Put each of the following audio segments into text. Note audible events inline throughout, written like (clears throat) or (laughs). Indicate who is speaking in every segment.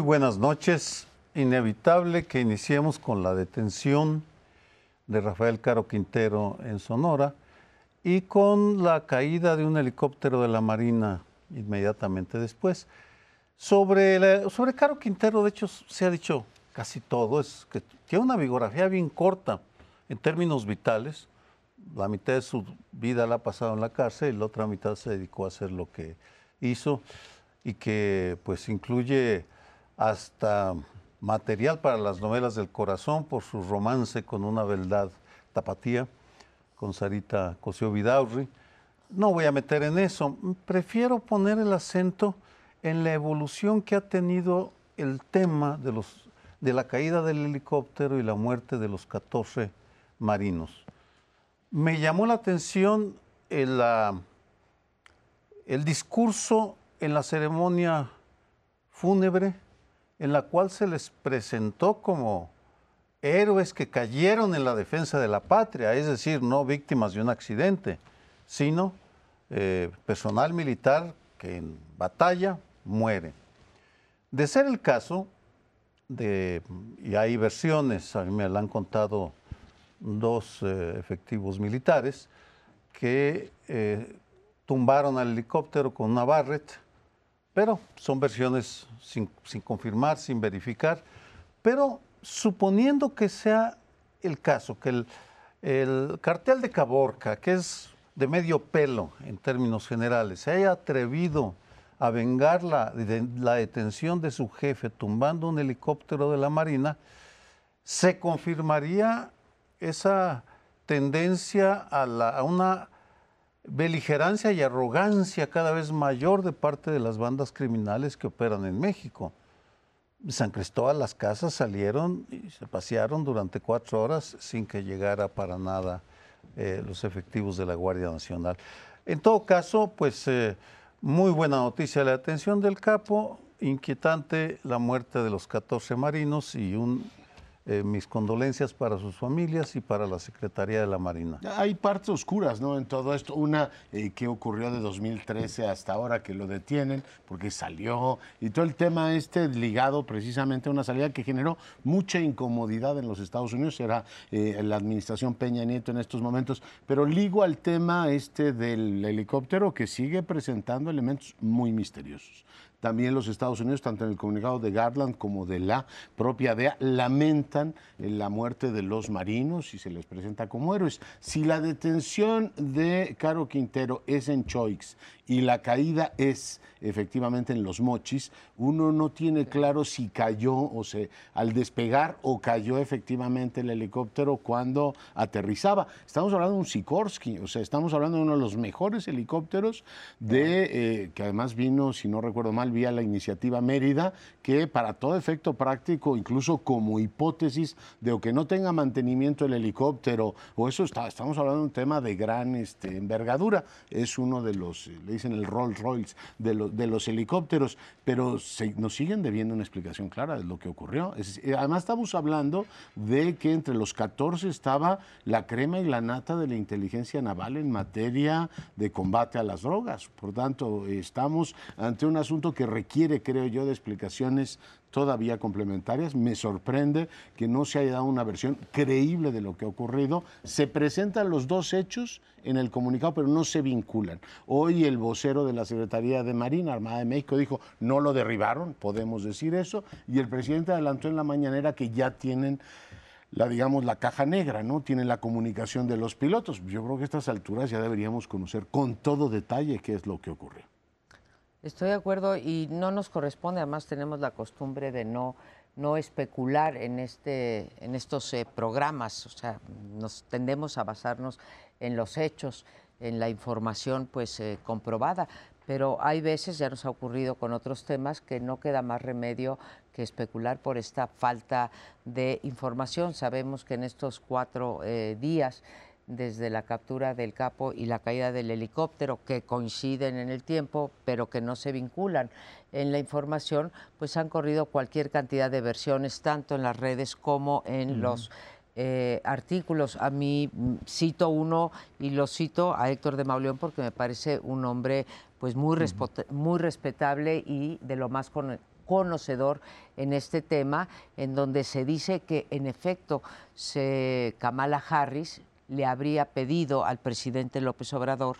Speaker 1: Muy buenas noches. Inevitable que iniciemos con la detención de Rafael Caro Quintero en Sonora y con la caída de un helicóptero de la Marina inmediatamente después. Sobre, sobre Caro Quintero, de hecho, se ha dicho casi todo, es que tiene una biografía bien corta en términos vitales. La mitad de su vida la ha pasado en la cárcel y la otra mitad se dedicó a hacer lo que hizo y que pues incluye hasta material para las novelas del corazón por su romance con una beldad tapatía, con Sarita Cosío Vidaurri. No voy a meter en eso, prefiero poner el acento en la evolución que ha tenido el tema de, los, de la caída del helicóptero y la muerte de los 14 marinos. Me llamó la atención el, el discurso en la ceremonia fúnebre en la cual se les presentó como héroes que cayeron en la defensa de la patria, es decir, no víctimas de un accidente, sino eh, personal militar que en batalla muere. De ser el caso, y hay versiones, a mí me la han contado dos eh, efectivos militares, que eh, tumbaron al helicóptero con una Barrett, pero son versiones sin, confirmar, sin verificar. Pero suponiendo que sea el caso, que el, el, cartel de Caborca, que es de medio pelo en términos generales, se haya atrevido a vengar la, la detención de su jefe tumbando un helicóptero de la Marina, se confirmaría esa tendencia a, la, a una beligerancia y arrogancia cada vez mayor de parte de las bandas criminales que operan en México. San Cristóbal, las casas salieron y se pasearon durante cuatro horas sin que llegara para nada eh, los efectivos de la Guardia Nacional. En todo caso, pues eh, muy buena noticia la detención del capo, inquietante la muerte de los 14 marinos y un eh, mis condolencias para sus familias y para la Secretaría de la Marina.
Speaker 2: Hay partes oscuras ¿no? en todo esto. Una eh, que ocurrió de 2013 hasta ahora que lo detienen porque salió y todo el tema este ligado precisamente a una salida que generó mucha incomodidad en los Estados Unidos. Era eh, la administración Peña Nieto en estos momentos. Pero ligo al tema este del helicóptero que sigue presentando elementos muy misteriosos. También los Estados Unidos, tanto en el comunicado de Garland como de la propia DEA, lamentan la muerte de los marinos y se les presenta como héroes. Si la detención de Caro Quintero es en Choix y la caída es efectivamente en los mochis, uno no tiene claro si cayó o se al despegar o cayó efectivamente el helicóptero cuando aterrizaba. Estamos hablando de un Sikorsky, o sea, estamos hablando de uno de los mejores helicópteros de eh, que además vino, si no recuerdo mal, vía la iniciativa Mérida, que para todo efecto práctico, incluso como hipótesis de que no tenga mantenimiento el helicóptero, o eso está, estamos hablando de un tema de gran este, envergadura, es uno de los, le dicen el Rolls Royce de los helicópteros, pero nos siguen debiendo una explicación clara de lo que ocurrió. además estamos hablando de que entre los 14 estaba la crema y la nata de la inteligencia naval en materia de combate a las drogas. Por tanto, estamos ante un asunto que requiere, creo yo, de explicaciones todavía complementarias. Me sorprende que no se haya dado una versión creíble de lo que ha ocurrido. Se presentan los dos hechos en el comunicado, pero no se vinculan. Hoy el vocero de la Secretaría de Marina, Armada de México, dijo, no lo derribaron, podemos decir eso, y el presidente adelantó en la mañanera que ya tienen la digamos la caja negra, ¿no? Tienen la comunicación de los pilotos. Yo creo que a estas alturas ya deberíamos conocer con todo detalle qué es lo que ocurrió.
Speaker 3: Estoy de acuerdo y no nos corresponde, además tenemos la costumbre de no, no especular en, este, en estos eh, programas, o sea, nos tendemos a basarnos en los hechos, en la información pues eh, comprobada, pero hay veces, ya nos ha ocurrido con otros temas, que no queda más remedio que especular por esta falta de información. Sabemos que en estos cuatro eh, días desde la captura del capo y la caída del helicóptero, que coinciden en el tiempo, pero que no se vinculan. En la información, pues han corrido cualquier cantidad de versiones, tanto en las redes como en los eh, artículos. A mí mm, cito uno y lo cito a Héctor de Mauleón porque me parece un hombre pues muy, muy respetable y de lo más conocedor en este tema, en donde se dice que en efecto se, Kamala Harris le habría pedido al presidente López Obrador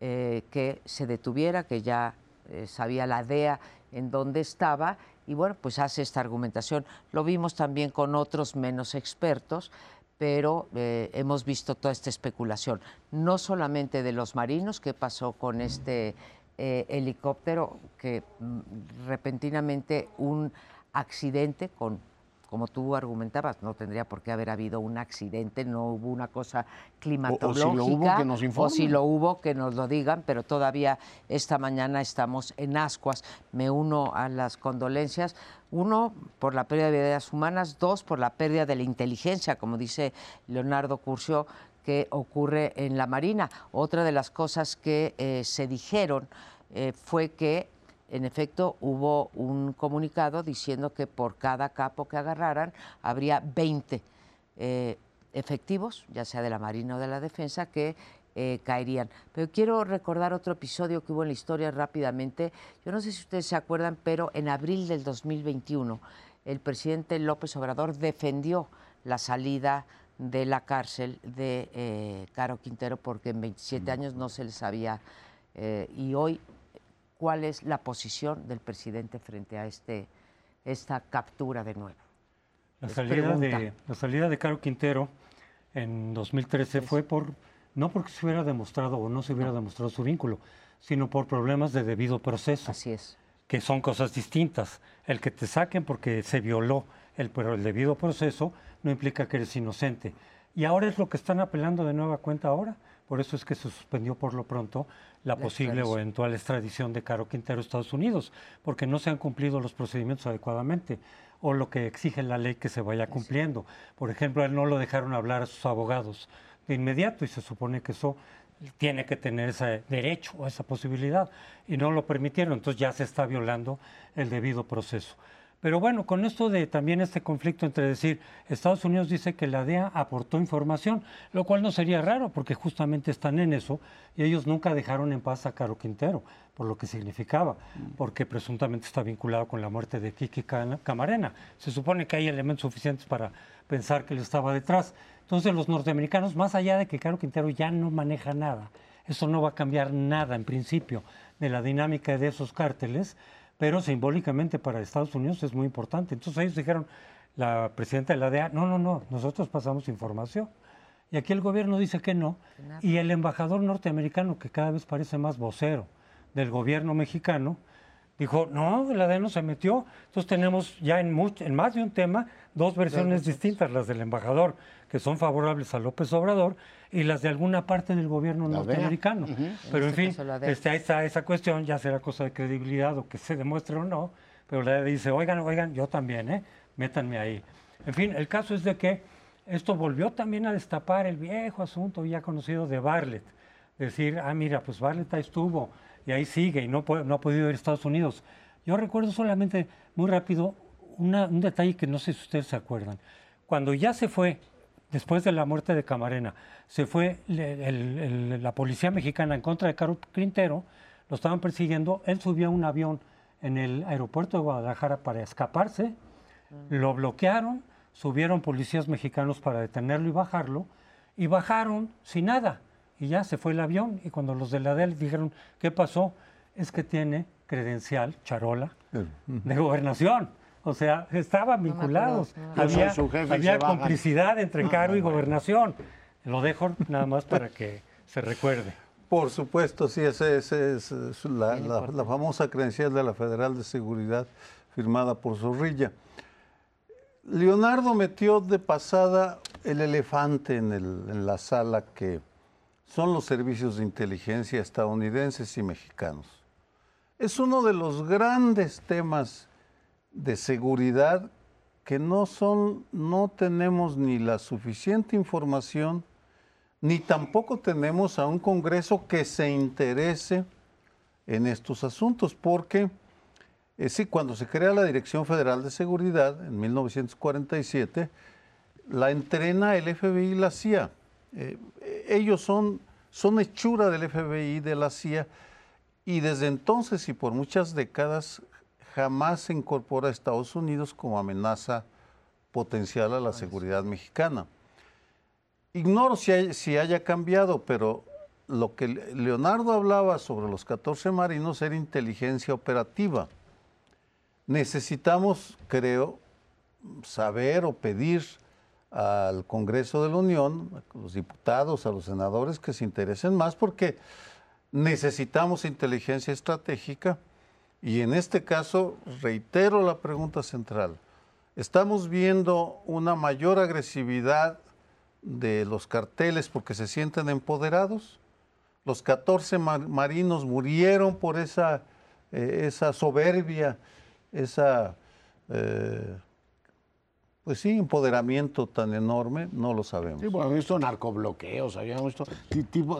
Speaker 3: eh, que se detuviera, que ya eh, sabía la DEA en dónde estaba y bueno, pues hace esta argumentación. Lo vimos también con otros menos expertos, pero eh, hemos visto toda esta especulación, no solamente de los marinos, qué pasó con este helicóptero, que mm, repentinamente un accidente con como tú argumentabas, no tendría por qué haber habido un accidente, no hubo una cosa climatológica. O, si lo hubo, que nos informen. O si lo hubo, que nos lo digan, pero todavía esta mañana estamos en ascuas. Me uno a las condolencias. Uno, por la pérdida de vidas humanas. Dos, por la pérdida de la inteligencia, como dice Leonardo Curcio, que ocurre en la Marina. Otra de las cosas que eh, se dijeron eh, fue que en efecto, hubo un comunicado diciendo que por cada capo que agarraran habría 20 eh, efectivos, ya sea de la Marina o de la Defensa, que eh, caerían. Pero quiero recordar otro episodio que hubo en la historia rápidamente. Yo no sé si ustedes se acuerdan, pero en abril del 2021 el presidente López Obrador defendió la salida de la cárcel de eh, Caro Quintero porque en 27 años no se les había... y hoy cuál es la posición del presidente frente a este, esta captura de nuevo.
Speaker 4: La salida de, la salida de Caro Quintero en 2013 fue por, no porque se hubiera demostrado o no se hubiera demostrado su vínculo, sino por problemas de debido proceso.
Speaker 3: Así es.
Speaker 4: Que son cosas distintas. El que te saquen porque se violó el, pero el debido proceso no implica que eres inocente. Y ahora es lo que están apelando de nueva cuenta ahora. Por eso es que se suspendió por lo pronto la, posible o eventual extradición de Caro Quintero a Estados Unidos, porque no se han cumplido los procedimientos adecuadamente o lo que exige la ley que se vaya cumpliendo. Por ejemplo, él no lo dejaron hablar a sus abogados de inmediato y se supone que eso tiene que tener ese derecho o esa posibilidad y no lo permitieron, entonces ya se está violando el debido proceso. Pero bueno, con esto de también este conflicto entre decir, Estados Unidos dice que la DEA aportó información, lo cual no sería raro porque justamente están en eso y ellos nunca dejaron en paz a Caro Quintero, por lo que significaba, porque presuntamente está vinculado con la muerte de Kiki Camarena. Se supone que hay elementos suficientes para pensar que él estaba detrás. Entonces los norteamericanos, más allá de que Caro Quintero ya no maneja nada, eso no va a cambiar nada en principio de la dinámica de esos cárteles, pero simbólicamente para Estados Unidos es muy importante. Entonces ellos dijeron, la presidenta de la DEA, no, no, no, nosotros pasamos información. Y aquí el gobierno dice que no. Y el embajador norteamericano, que cada vez parece más vocero del gobierno mexicano, dijo, no, la DEA no se metió. Entonces tenemos ya en, en más de un tema dos versiones distintas, las del embajador, que son favorables a López Obrador, y las de alguna parte del gobierno norteamericano. Pero en, fin, este, ahí está esa cuestión, ya será cosa de credibilidad o que se demuestre o no, pero la dice, oigan, oigan, yo también, ¿eh? métanme ahí. En fin, el caso es de que esto volvió también a destapar el viejo asunto ya conocido de Barlett. Decir, ah, mira, pues Barlett ahí estuvo y ahí sigue y no, no ha podido ir a Estados Unidos. Yo recuerdo solamente, muy rápido, un detalle que no sé si ustedes se acuerdan. Cuando ya se fue después de la muerte de Camarena, se fue la policía mexicana en contra de Caro Quintero, lo estaban persiguiendo, él subió a un avión en el aeropuerto de Guadalajara para escaparse, lo bloquearon, subieron policías mexicanos para detenerlo y bajarlo, y bajaron sin nada, y ya se fue el avión, y cuando los de la DEL dijeron, ¿qué pasó? Es que tiene credencial, charola, de gobernación. O sea, estaban vinculados. había, complicidad entre Caro y Gobernación. Lo dejo nada más para que se recuerde.
Speaker 1: Por supuesto, sí, esa es la, famosa credencial de la Federal de Seguridad firmada por Zorrilla. Leonardo metió de pasada el elefante en, en la sala que son los servicios de inteligencia estadounidenses y mexicanos. Es uno de los grandes temas de seguridad que no son, no tenemos ni la suficiente información, ni tampoco tenemos a un Congreso que se interese en estos asuntos, porque eh, sí, cuando se crea la Dirección Federal de Seguridad en 1947, la entrena el FBI y la CIA. Eh, ellos son, son hechura del FBI y de la CIA, y desde entonces y por muchas décadas jamás se incorpora a Estados Unidos como amenaza potencial a la seguridad mexicana. Ignoro si, si haya cambiado, pero lo que Leonardo hablaba sobre los 14 marinos era inteligencia operativa. Necesitamos, creo, saber o pedir al Congreso de la Unión, a los diputados, a los senadores que se interesen más, porque necesitamos inteligencia estratégica y en este caso reitero la pregunta central. Estamos viendo una mayor agresividad de los carteles porque se sienten empoderados. Los 14 marinos murieron por esa, eh, esa soberbia, esa eh, pues sí, empoderamiento tan enorme, no lo sabemos.
Speaker 2: Sí, bueno, visto narcobloqueos, habíamos visto,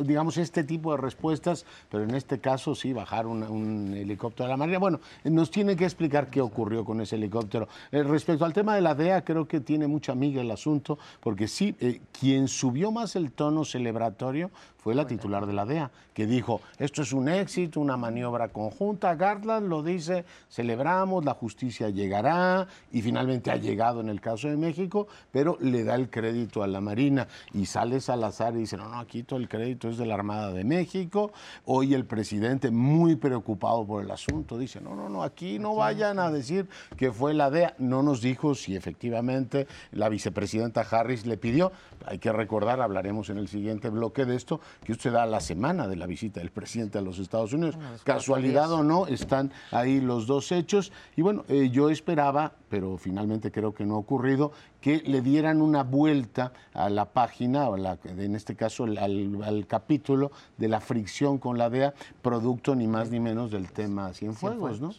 Speaker 2: digamos, este tipo de respuestas, pero en este caso sí, bajar un, helicóptero de la Marina. Bueno, nos tiene que explicar qué ocurrió con ese helicóptero. Eh, respecto al tema de la DEA, creo que tiene mucha amiga el asunto, porque sí, eh, quien subió más el tono celebratorio fue la titular de la DEA, que dijo, esto es un éxito, una maniobra conjunta. Garland lo dice, celebramos, la justicia llegará, y finalmente ha llegado en el caso de México, pero le da el crédito a la Marina. Y sale Salazar y dice, no, no, aquí todo el crédito es de la Armada de México. Hoy el presidente, muy preocupado por el asunto, dice, no, no, no, aquí no vayan a decir que fue la DEA. No nos dijo si efectivamente la vicepresidenta Harris le pidió. Hay que recordar, hablaremos en el siguiente bloque de esto, que usted da la semana de la visita del presidente a los Estados Unidos. Casualidad o no, están ahí los dos hechos. Y bueno, eh, yo esperaba, pero finalmente creo que no ha ocurrido, que le dieran una vuelta a la página, o en este caso al, capítulo de la fricción con la DEA, producto ni más ni menos del tema Cienfuegos, ¿no?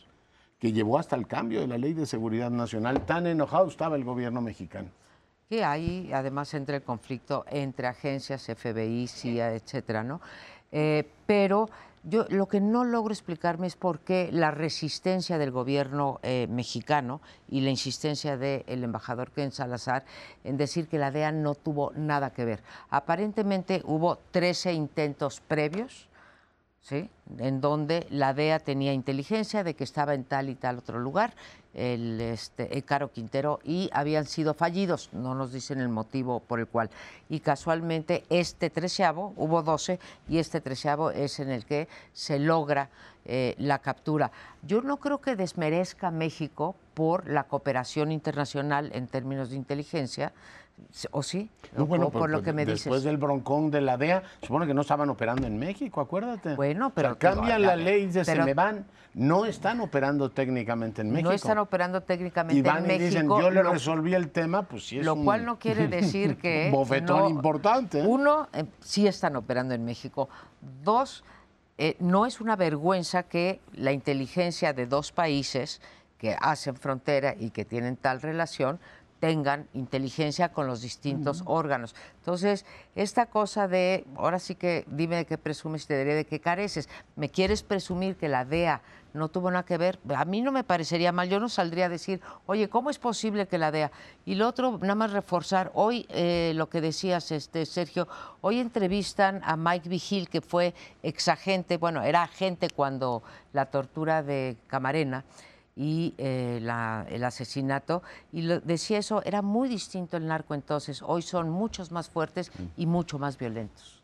Speaker 2: que llevó hasta el cambio de la ley de seguridad nacional. Tan enojado estaba el gobierno mexicano
Speaker 3: que hay además entre el conflicto entre agencias, FBI, CIA, etcétera, ¿no? Eh, pero yo lo que no logro explicarme es por qué la resistencia del gobierno eh, mexicano y la insistencia del embajador Ken Salazar en decir que la DEA no tuvo nada que ver. Aparentemente hubo 13 intentos previos ¿sí? en donde la DEA tenía inteligencia de que estaba en tal y tal otro lugar, el, este, Caro Quintero, y habían sido fallidos, no nos dicen el motivo por el cual. Y casualmente este treceavo, hubo doce, y este treceavo es en el que se logra eh, la captura. Yo no creo que desmerezca México por la cooperación internacional en términos de inteligencia, ¿O sí?
Speaker 2: bueno, por, lo que me dices. Después del broncón de la DEA, supone que no estaban operando en México, acuérdate.
Speaker 3: Bueno, pero.
Speaker 2: cambian la, ley de se me van. No están operando técnicamente en México.
Speaker 3: No están operando técnicamente y van en y Dicen,
Speaker 2: yo le resolví el tema, pues sí es
Speaker 3: Lo cual no quiere (laughs) decir que.
Speaker 2: bofetón importante. ¿eh?
Speaker 3: Uno, eh, sí están operando en México. Dos, eh, no es una vergüenza que la inteligencia de dos países que hacen frontera y que tienen tal relación tengan inteligencia con los distintos órganos. Entonces, esta cosa de, ahora sí que dime de qué presumes y te diré de qué careces. ¿Me quieres presumir que la DEA no tuvo nada que ver? A mí no me parecería mal, yo no saldría a decir, oye, ¿cómo es posible que la DEA? Y lo otro, nada más reforzar, hoy eh, lo que decías, este Sergio, hoy entrevistan a Mike Vigil, que fue exagente, bueno, era agente cuando la tortura de Camarena y eh, el asesinato. Y lo, decía eso, era muy distinto el narco entonces. Hoy son muchos más fuertes y mucho más violentos.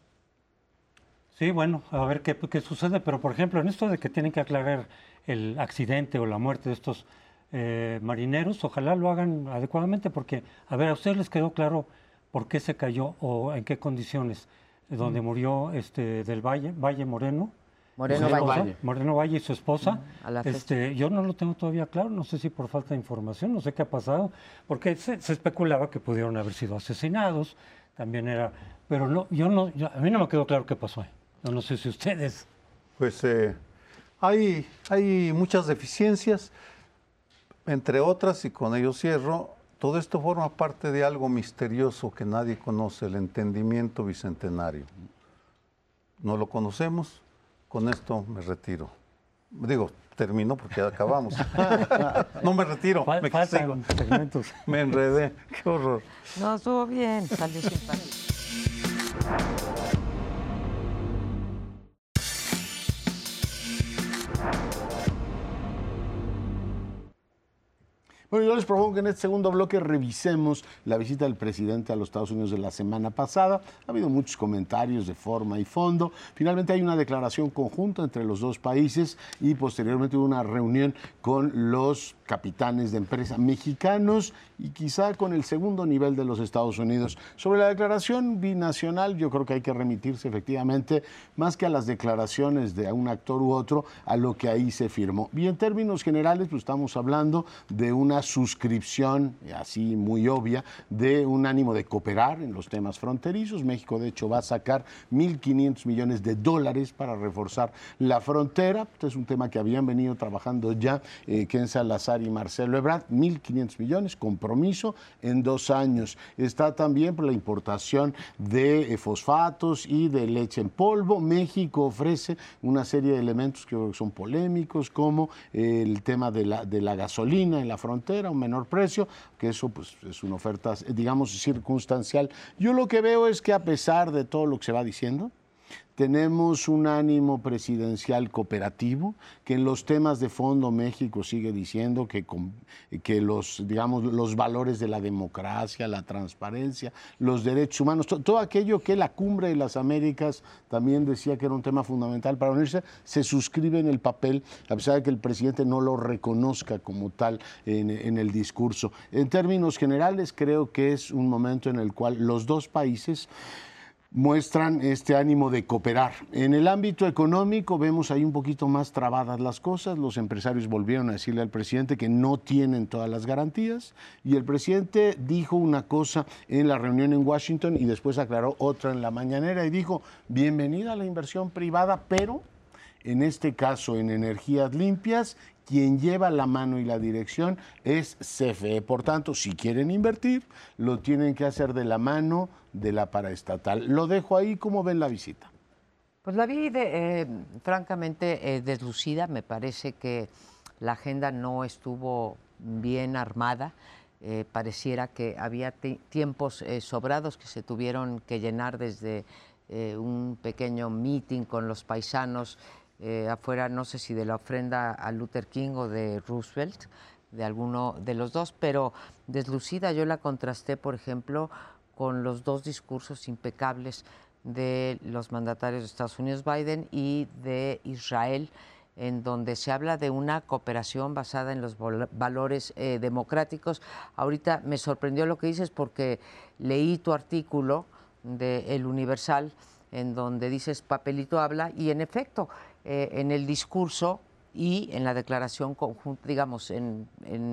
Speaker 4: Sí, bueno, a ver qué, qué, sucede. Pero, por ejemplo, en esto de que tienen que aclarar el accidente o la muerte de estos eh, marineros, ojalá lo hagan adecuadamente, porque, a ver, a ustedes les quedó claro por qué se cayó o en qué condiciones, donde murió este del Valle, Valle Moreno.
Speaker 3: Moreno Valle.
Speaker 4: Moreno Valle y su esposa. este, yo no lo tengo todavía claro, no sé si por falta de información, no sé qué ha pasado, porque se, especulaba que pudieron haber sido asesinados, también era, pero no, yo no, a mí no me quedó claro qué pasó. Yo no sé si ustedes.
Speaker 1: Pues eh, hay, hay muchas deficiencias, entre otras, y con ello cierro, todo esto forma parte de algo misterioso que nadie conoce, el entendimiento bicentenario. No lo conocemos, con esto me retiro. Digo, termino porque ya acabamos. (laughs) no me retiro. me, me enredé. Qué horror.
Speaker 3: No, estuvo bien. Salió
Speaker 2: Bueno, yo les propongo que en este segundo bloque revisemos la visita del presidente a los Estados Unidos de la semana pasada. Ha habido muchos comentarios de forma y fondo. Finalmente hay una declaración conjunta entre los dos países y posteriormente hubo una reunión con los capitanes de empresa mexicanos y quizá con el segundo nivel de los Estados Unidos. Sobre la declaración binacional, yo creo que hay que remitirse efectivamente, más que a las declaraciones de un actor u otro, a lo que ahí se firmó. Y en términos generales, pues estamos hablando de una suscripción, así muy obvia, de un ánimo de cooperar en los temas fronterizos. México, de hecho, va a sacar 1.500 millones de dólares para reforzar la frontera. Este es un tema que habían venido trabajando ya eh, Ken Salazar y Marcelo Ebrard, 1.500 millones, compromiso en dos años. Está también por la importación de eh, fosfatos y de leche en polvo. México ofrece una serie de elementos que son polémicos, como el tema de la, de la gasolina en la frontera, un menor precio, que eso pues, es una oferta, digamos, circunstancial. Yo lo que veo es que a pesar de todo lo que se va diciendo, tenemos un ánimo presidencial cooperativo, que en los temas de fondo México sigue diciendo que, que los, digamos, los valores de la democracia, la transparencia, los derechos humanos, todo aquello que la cumbre de las Américas también decía que era un tema fundamental para unirse, se suscribe en el papel, a pesar de que el presidente no lo reconozca como tal en, en el discurso. En términos generales, creo que es un momento en el cual los dos países muestran este ánimo de cooperar. En el ámbito económico vemos ahí un poquito más trabadas las cosas. Los empresarios volvieron a decirle al presidente que no tienen todas las garantías y el presidente dijo una cosa en la reunión en Washington y después aclaró otra en la mañanera y dijo, bienvenida a la inversión privada, pero en este caso en energías limpias quien lleva la mano y la dirección es CFE. Por tanto, si quieren invertir, lo tienen que hacer de la mano de la paraestatal. Lo dejo ahí, ¿cómo ven la visita?
Speaker 3: Pues la vi eh, francamente eh, deslucida, me parece que la agenda no estuvo bien armada. Eh, pareciera que había tiempos sobrados que se tuvieron que llenar desde un pequeño meeting con los paisanos eh, afuera, no sé si de la ofrenda a Luther King o de Roosevelt, de alguno de los dos, pero deslucida yo la contrasté, por ejemplo, con los dos discursos impecables de los mandatarios de Estados Unidos, Biden, y de Israel, en donde se habla de una cooperación basada en los valores eh, democráticos. Ahorita me sorprendió lo que dices porque leí tu artículo de El Universal, en donde dices papelito habla, y en efecto, eh, en el discurso y en la declaración conjunta, digamos, en,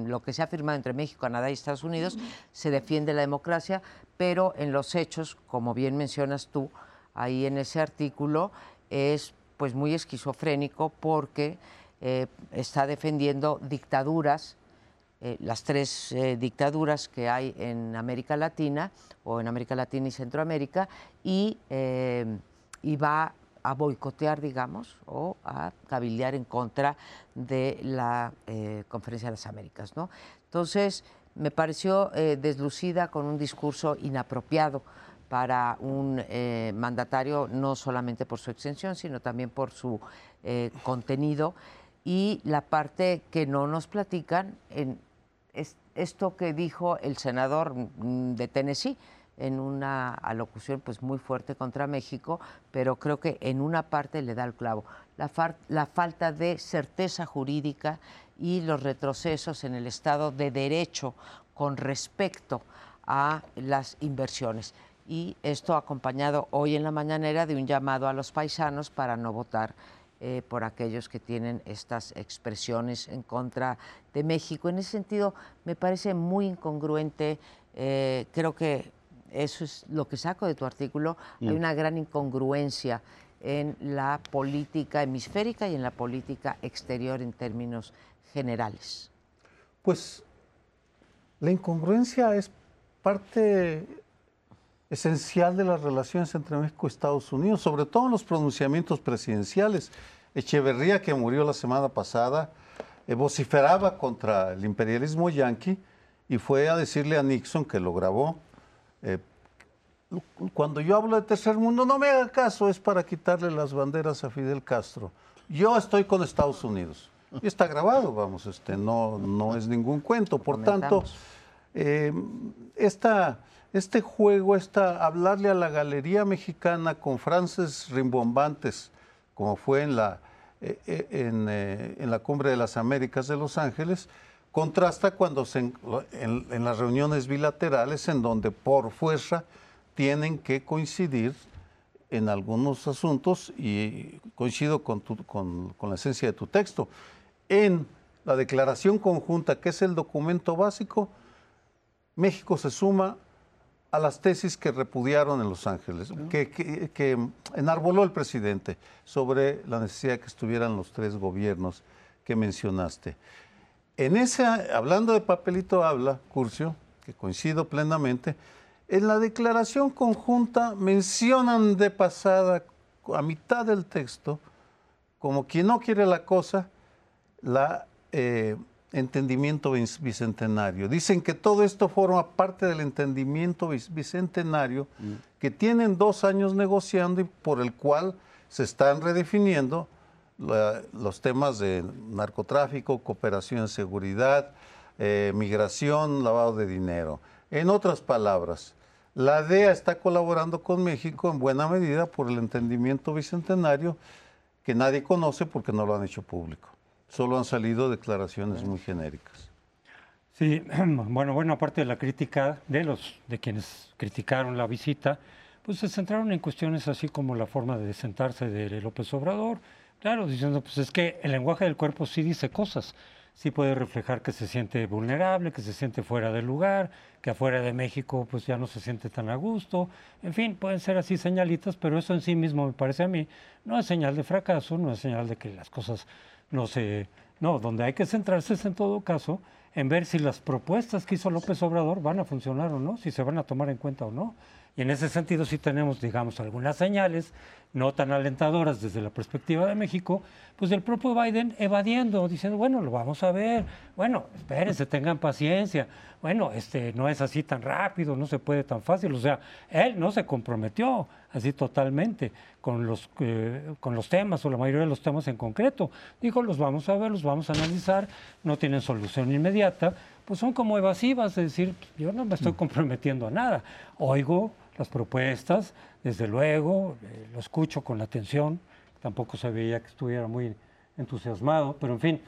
Speaker 3: lo que se ha firmado entre México, Canadá y Estados Unidos, se defiende la democracia, pero en los hechos, como bien mencionas tú, ahí en ese artículo, es pues muy esquizofrénico porque eh, está defendiendo dictaduras, eh, las tres dictaduras que hay en América Latina o en América Latina y Centroamérica, y, y va a boicotear, digamos, o a cabildear en contra de la eh, Conferencia de las Américas. ¿no? Entonces, me pareció eh, deslucida con un discurso inapropiado para un eh, mandatario, no solamente por su extensión, sino también por su contenido. Y la parte que no nos platican en es esto que dijo el senador mm, de Tennessee, en una alocución pues muy fuerte contra México, pero creo que en una parte le da el clavo. La, la falta de certeza jurídica y los retrocesos en el Estado de Derecho con respecto a las inversiones. Y esto acompañado hoy en la mañanera de un llamado a los paisanos para no votar eh, por aquellos que tienen estas expresiones en contra de México. En ese sentido, me parece muy incongruente. Eh, creo que eso es lo que saco de tu artículo, hay mm. una gran incongruencia en la política hemisférica y en la política exterior en términos generales.
Speaker 1: Pues la incongruencia es parte esencial de las relaciones entre México y Estados Unidos, sobre todo en los pronunciamientos presidenciales. Echeverría, que murió la semana pasada, eh, vociferaba contra el imperialismo yanqui y fue a decirle a Nixon, que lo grabó, eh, cuando yo hablo de tercer mundo, no me haga caso, es para quitarle las banderas a Fidel Castro. Yo estoy con Estados Unidos. Y está grabado, vamos, este, no, no es ningún cuento. Por tanto, eh, esta, este juego, esta, hablarle a la galería mexicana con frases rimbombantes, como fue en la, eh, eh, en, la Cumbre de las Américas de Los Ángeles, contrasta cuando se, en, en las reuniones bilaterales en donde por fuerza tienen que coincidir en algunos asuntos y coincido con, con, la esencia de tu texto. En la declaración conjunta, que es el documento básico, México se suma a las tesis que repudiaron en Los Ángeles, que, que, enarboló el presidente sobre la necesidad de que estuvieran los tres gobiernos que mencionaste. En ese, hablando de papelito habla, Curcio, que coincido plenamente, en la declaración conjunta mencionan de pasada, a mitad del texto, como quien no quiere la cosa, la eh, entendimiento bicentenario. Dicen que todo esto forma parte del entendimiento bicentenario mm. que tienen dos años negociando y por el cual se están redefiniendo los temas de narcotráfico, cooperación en seguridad, eh, migración, lavado de dinero. En otras palabras, la DEA está colaborando con México en buena medida por el entendimiento bicentenario que nadie conoce porque no lo han hecho público. Solo han salido declaraciones muy genéricas.
Speaker 4: Sí, (clears throat) bueno, bueno, aparte de la crítica de los de quienes criticaron la visita, pues se centraron en cuestiones así como la forma de sentarse de López Obrador, claro, diciendo pues es que el lenguaje del cuerpo sí dice cosas, sí puede reflejar que se siente vulnerable, que se siente fuera del lugar, que afuera de México pues ya no se siente tan a gusto. En fin, pueden ser así señalitas, pero eso en sí mismo me parece a mí no es señal de fracaso, no es señal de que las cosas no se... No, donde hay que centrarse es en todo caso en ver si las propuestas que hizo López Obrador van a funcionar o no, si se van a tomar en cuenta o no. Y en ese sentido sí tenemos, digamos, algunas señales no tan alentadoras desde la perspectiva de México, pues del propio Biden evadiendo, diciendo, bueno, lo vamos a ver, bueno, espérense, tengan paciencia, bueno, este no es así tan rápido, no se puede tan fácil, o sea, él no se comprometió así totalmente con los, eh, con los temas o la mayoría de los temas en concreto. Dijo, los vamos a ver, los vamos a analizar, no tienen solución inmediata, pues son como evasivas, es decir, yo no me estoy comprometiendo a nada, oigo las propuestas, desde luego, eh, lo escucho con atención, tampoco se veía que estuviera muy entusiasmado, pero en fin,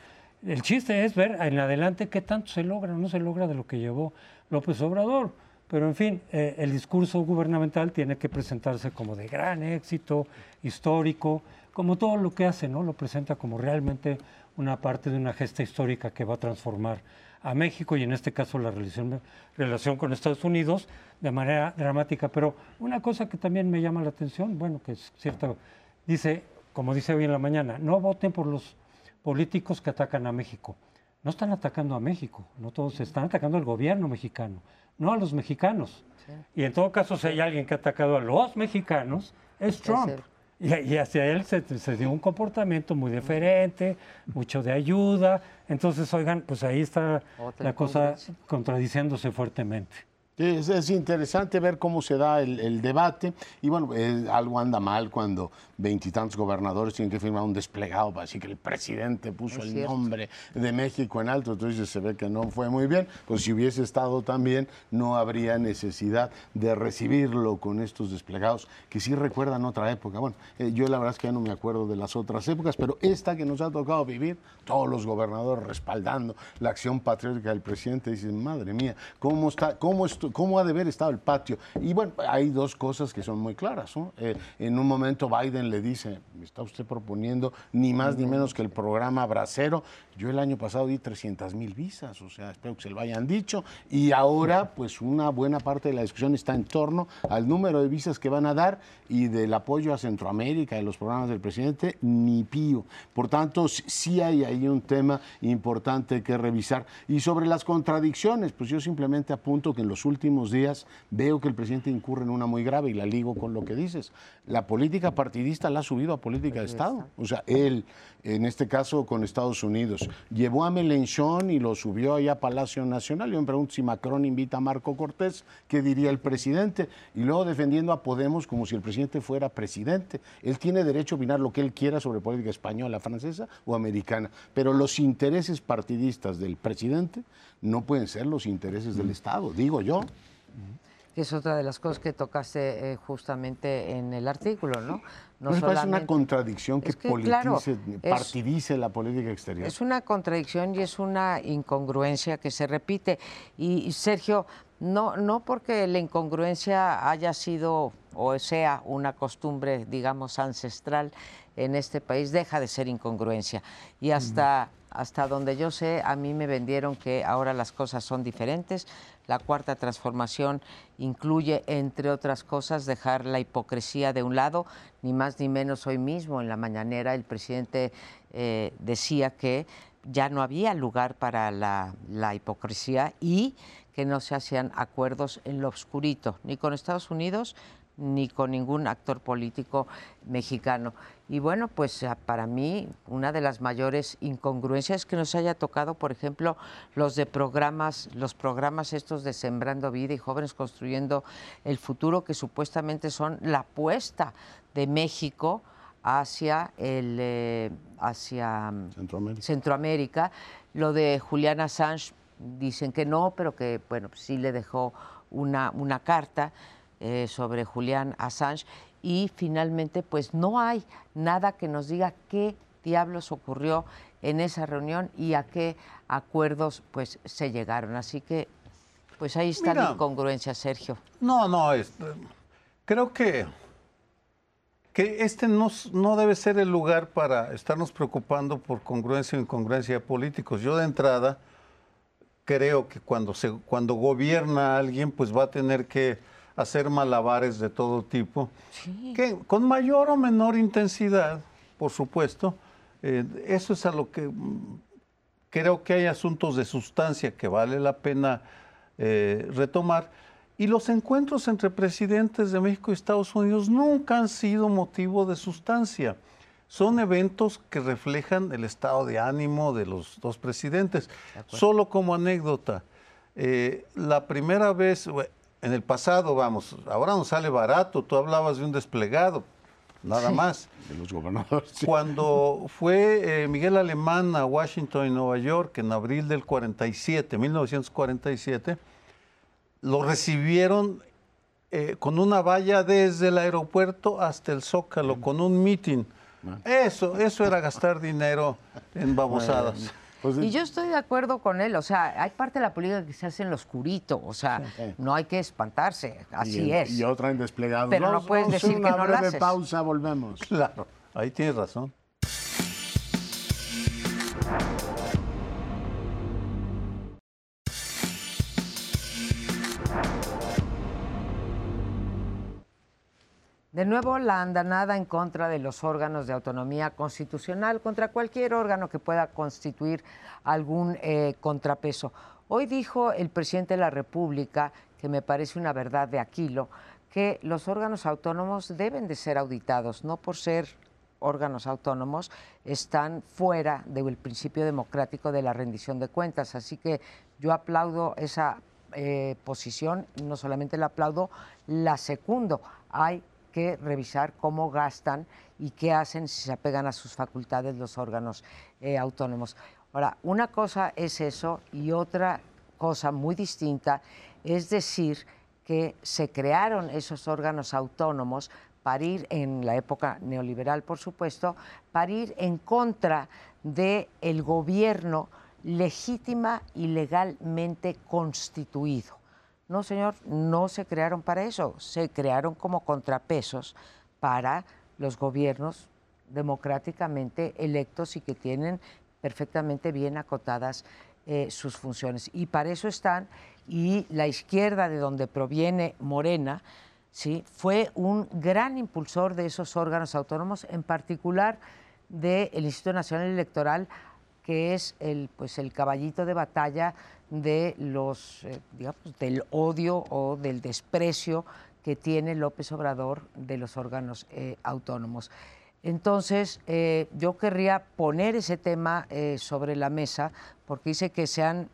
Speaker 4: el chiste es ver en adelante qué tanto se logra o no se logra de lo que llevó López Obrador. Pero en fin, eh, el discurso gubernamental tiene que presentarse como de gran éxito, histórico, como todo lo que hace, ¿no? Lo presenta como realmente una parte de una gesta histórica que va a transformar a México y en este caso la relación, relación con Estados Unidos de manera dramática. Pero una cosa que también me llama la atención, bueno, que es cierto, dice, como dice hoy en la mañana, no voten por los políticos que atacan a México. No están atacando a México, no todos están atacando al gobierno mexicano, no a los mexicanos. Y en todo caso, si hay alguien que ha atacado a los mexicanos, es Trump. Y, hacia él se, dio un comportamiento muy diferente, mucho de ayuda. Entonces, oigan, pues ahí está la cosa contradiciéndose fuertemente.
Speaker 2: Es, interesante ver cómo se da el, debate y bueno, algo anda mal cuando veintitantos gobernadores tienen que firmar un desplegado para decir que el presidente puso el nombre de México en alto, entonces se ve que no fue muy bien, pues si hubiese estado también no habría necesidad de recibirlo con estos desplegados que sí recuerdan otra época. Bueno, eh, yo la verdad es que ya no me acuerdo de las otras épocas, pero esta que nos ha tocado vivir, todos los gobernadores respaldando la acción patriótica del presidente, dicen, madre mía, ¿cómo está? ¿Cómo está? Cómo ha de haber estado el patio. Y bueno, hay dos cosas que son muy claras. Eh, en un momento Biden le dice, me está usted proponiendo ni más ni menos que el programa Bracero. Yo el año pasado di 300 mil visas, o sea, espero que se lo hayan dicho. Y ahora, pues una buena parte de la discusión está en torno al número de visas que van a dar y del apoyo a Centroamérica y los programas del presidente, ni pío. Por tanto, sí hay ahí un tema importante que revisar. Y sobre las contradicciones, pues yo simplemente apunto que en los últimos últimos días veo que el presidente incurre en una muy grave y la ligo con lo que dices. La política partidista la ha subido a política de Estado. O sea, él, en este caso con Estados Unidos, llevó a Melenchón y lo subió allá a Palacio Nacional. Yo me pregunto si Macron invita a Marco Cortés, ¿qué diría el presidente? Y luego defendiendo a Podemos como si el presidente fuera presidente. Él tiene derecho a opinar lo que él quiera sobre política española, francesa o americana, pero los intereses partidistas del presidente no pueden ser los intereses del Estado, digo yo.
Speaker 3: Que es otra de las cosas que tocaste eh, justamente en el artículo, ¿no?
Speaker 2: No, es una contradicción que, politice, partidice la política exterior.
Speaker 3: Es una contradicción y es una incongruencia que se repite. Y, Sergio, no, no porque la incongruencia haya sido o sea una costumbre, digamos, ancestral en este país, deja de ser incongruencia. Y hasta hasta donde yo sé, a mí me vendieron que ahora las cosas son diferentes. La cuarta transformación incluye, entre otras cosas, dejar la hipocresía de un lado, ni más ni menos hoy mismo en la mañanera el presidente eh, decía que ya no había lugar para la, la hipocresía y que no se hacían acuerdos en lo oscurito, ni con Estados Unidos ni con ningún actor político mexicano. Y bueno, pues ah, para mí una de las mayores incongruencias es que nos haya tocado, por ejemplo, los de programas, los programas estos de Sembrando Vida y Jóvenes Construyendo el Futuro, que supuestamente son la apuesta de México hacia el eh, hacia mm, Centroamérica. Centroamérica. Lo de Julián Assange dicen que no, pero que bueno, sí le dejó una, una carta eh, sobre Julián Assange y finalmente pues no hay nada que nos diga qué diablos ocurrió en esa reunión y a qué acuerdos pues se llegaron. Así que pues ahí está la incongruencia, Sergio.
Speaker 1: No, no, creo que, que este no, no debe ser el lugar para estarnos preocupando por congruencia o incongruencia de políticos. Yo de entrada creo que cuando, se, cuando gobierna alguien pues va a tener que hacer malabares de todo tipo, que con mayor o menor intensidad, por supuesto, eh, eso es a lo que mm, creo que hay asuntos de sustancia que vale la pena eh, retomar. Y los encuentros entre presidentes de México y Estados Unidos nunca han sido motivo de sustancia. Son eventos que reflejan el estado de ánimo de los dos presidentes. Solo como anécdota, eh, la primera vez, en el pasado, vamos, ahora nos sale barato, tú hablabas de un desplegado, nada más.
Speaker 2: De los gobernadores.
Speaker 1: Cuando fue eh, Miguel Alemán a Washington y Nueva York en abril del 47, 1947, lo recibieron eh, con una valla desde el aeropuerto hasta el Zócalo, con un meeting. Eso, eso era gastar dinero en babosadas.
Speaker 3: Pues y yo estoy de acuerdo con él, o sea, hay parte de la política que se hace en lo oscurito, o sea, no hay que espantarse, así es.
Speaker 2: Y otra en desplegado.
Speaker 3: Pero no puedes decir que no lo haces.
Speaker 2: pausa, volvemos.
Speaker 1: Claro, ahí tienes razón.
Speaker 3: De nuevo, la andanada en contra de los órganos de autonomía constitucional, contra cualquier órgano que pueda constituir algún eh, contrapeso. Hoy dijo el presidente de la República, que me parece una verdad de Aquilo, que los órganos autónomos deben de ser auditados, no por ser órganos autónomos, están fuera del principio democrático de la rendición de cuentas. Así que yo aplaudo esa eh, posición, no solamente la aplaudo, la secundo. Hay que revisar cómo gastan y qué hacen si se apegan a sus facultades los órganos eh, autónomos. Ahora, una cosa es eso y otra cosa muy distinta es decir que se crearon esos órganos autónomos para ir, en la época neoliberal por supuesto, para ir en contra del el gobierno legítima y legalmente constituido. No, señor, no se crearon para eso, se crearon como contrapesos para los gobiernos democráticamente electos y que tienen perfectamente bien acotadas eh, sus funciones. Y para eso están, y la izquierda de donde proviene Morena, ¿sí? fue un gran impulsor de esos órganos autónomos, en particular del Instituto Nacional Electoral, que es el, pues, el caballito de batalla de los, eh, digamos, del odio o del desprecio que tiene López Obrador de los órganos eh, autónomos. Entonces, eh, yo querría poner ese tema sobre la mesa porque dice que se han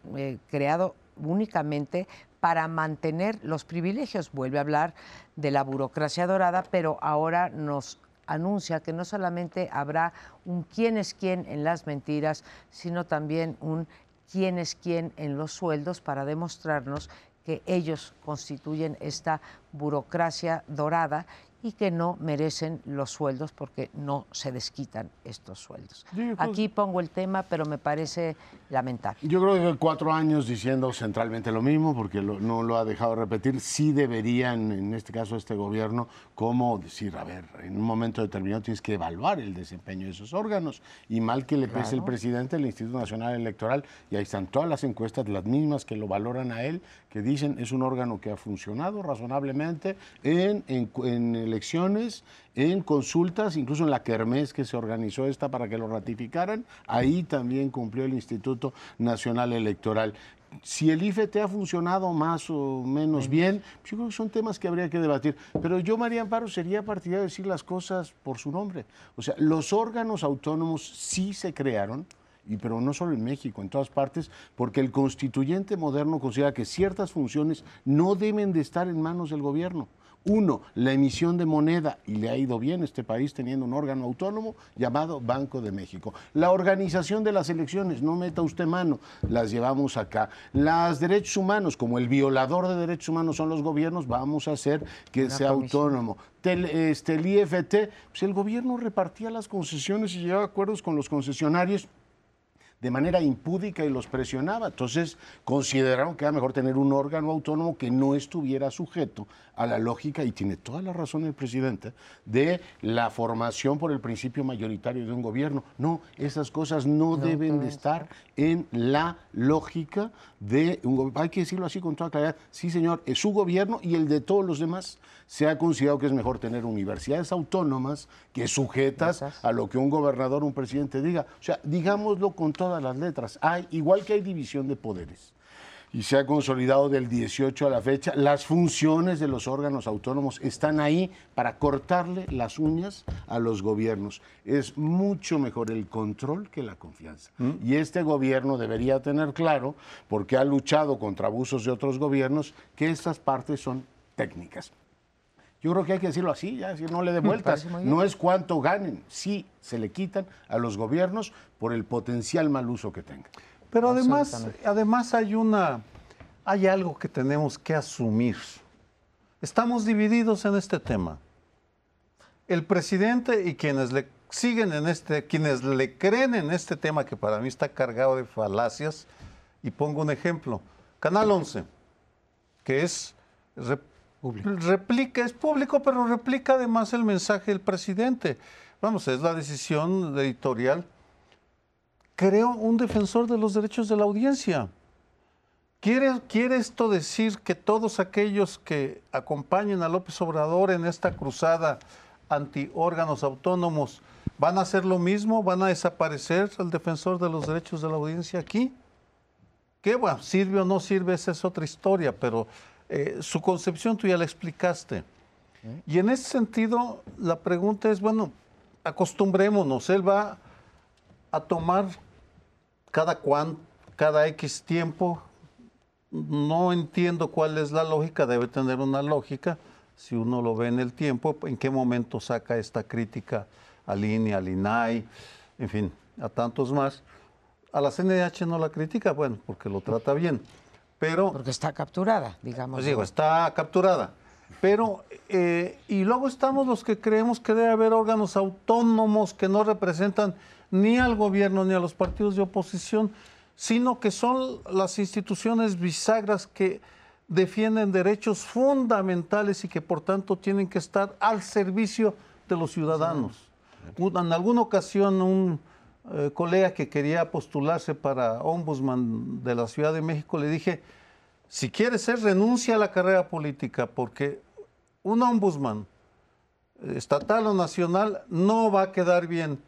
Speaker 3: creado únicamente para mantener los privilegios. Vuelve a hablar de la burocracia dorada, pero ahora nos anuncia que no solamente habrá un quién es quién en las mentiras, sino también un quién es quién en los sueldos para demostrarnos que ellos constituyen esta burocracia dorada y que no merecen los sueldos porque no se desquitan estos sueldos. Aquí pongo el tema, pero me parece lamentable.
Speaker 2: Yo creo que cuatro años diciendo centralmente lo mismo, porque no lo ha dejado repetir, sí deberían, en este caso este gobierno, como decir, a ver, en un momento determinado tienes que evaluar el desempeño de esos órganos, y mal que le pese el presidente del Instituto Nacional Electoral, y ahí están todas las encuestas, las mismas que lo valoran a él, que dicen es un órgano que ha funcionado razonablemente en, en, en elecciones, en consultas, incluso en la Kermés que se organizó esta para que lo ratificaran, ahí también cumplió el Instituto Nacional Electoral. Si el IFET ha funcionado más o menos bien, yo creo que son temas que habría que debatir. Pero yo, María Amparo, sería partidario de decir las cosas por su nombre. O sea, los órganos autónomos sí se crearon, y pero no solo en México, en todas partes, porque el constituyente moderno considera que ciertas funciones no deben de estar en manos del gobierno. Uno, la emisión de moneda, y le ha ido bien este país teniendo un órgano autónomo llamado Banco de México. La organización de las elecciones, no meta usted mano, las llevamos acá. Los derechos humanos, como el violador de derechos humanos son los gobiernos, vamos a hacer que sea autónomo. este, el IFT, pues el gobierno repartía las concesiones y llevaba acuerdos con los concesionarios de manera impúdica y los presionaba. Entonces consideraron que era mejor tener un órgano autónomo que no estuviera sujeto a la lógica, y tiene toda la razón el presidente, de la formación por el principio mayoritario de un gobierno. No, esas cosas no, deben de estar en la lógica de un gobierno. Hay que decirlo así con toda claridad. Sí, señor, es su gobierno y el de todos los demás. Se ha considerado que es mejor tener universidades autónomas que sujetas a lo que un gobernador, un presidente diga. O sea, digámoslo con todas las letras. Hay, igual que hay división de poderes y se ha consolidado del 18 a la fecha. Las funciones de los órganos autónomos están ahí para cortarle las uñas a los gobiernos. Es mucho mejor el control que la confianza. ¿Mm? Y este gobierno debería tener claro, porque ha luchado contra abusos de otros gobiernos, que estas partes son técnicas. Yo creo que hay que decirlo así, ya, si no le dé vueltas. No es cuánto ganen, sí se le quitan a los gobiernos por el potencial mal uso que tengan.
Speaker 1: Pero además, además hay una, hay algo que tenemos que asumir. Estamos divididos en este tema. El presidente y quienes le siguen en este, quienes le creen en este tema que para mí está cargado de falacias, y pongo un ejemplo, Canal 11, que es replica, es público, pero replica además el mensaje del presidente. Vamos, es la decisión editorial creo un defensor de los derechos de la audiencia. ¿Quiere, ¿Quiere, esto decir que todos aquellos que acompañen a López Obrador en esta cruzada anti órganos autónomos van a hacer lo mismo? ¿Van a desaparecer el defensor de los derechos de la audiencia aquí? ¿Qué bueno, sirve o no sirve? Esa es otra historia, pero eh, su concepción tú ya la explicaste. Y en ese sentido, la pregunta es, bueno, acostumbrémonos, él va a tomar cada cuán, cada X tiempo, no entiendo cuál es la lógica, debe tener una lógica, si uno lo ve en el tiempo, en qué momento saca esta crítica al INE, al INAI, en fin, a tantos más. A la CNDH no la critica, bueno, porque lo trata bien, pero...
Speaker 3: Porque está capturada, digamos.
Speaker 1: Pues digo, está capturada. Pero, eh, y luego estamos los que creemos que debe haber órganos autónomos que no representan ni al gobierno ni a los partidos de oposición, sino que son las instituciones bisagras que defienden derechos fundamentales y que por tanto tienen que estar al servicio de los ciudadanos. En alguna ocasión un eh, colega que quería postularse para ombudsman de la Ciudad de México le dije, si quieres ser, renuncia a la carrera política, porque un ombudsman estatal o nacional no va a quedar bien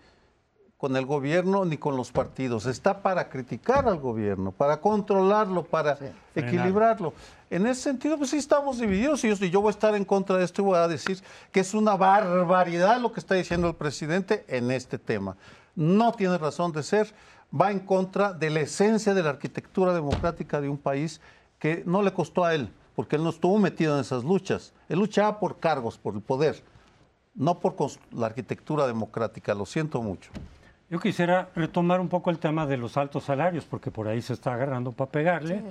Speaker 1: con el gobierno ni con los partidos, está para criticar al gobierno, para controlarlo, para equilibrarlo. En ese sentido, pues sí estamos divididos y yo, yo voy a estar en contra de esto y voy a decir que es una barbaridad lo que está diciendo el presidente en este tema. No tiene razón de ser, va en contra de la esencia de la arquitectura democrática de un país que no le costó a él, porque él no estuvo metido en esas luchas. Él luchaba por cargos, por el poder, no por la arquitectura democrática. Lo siento mucho.
Speaker 4: Yo quisiera retomar un poco el tema de los altos salarios, porque por ahí se está agarrando para pegarle.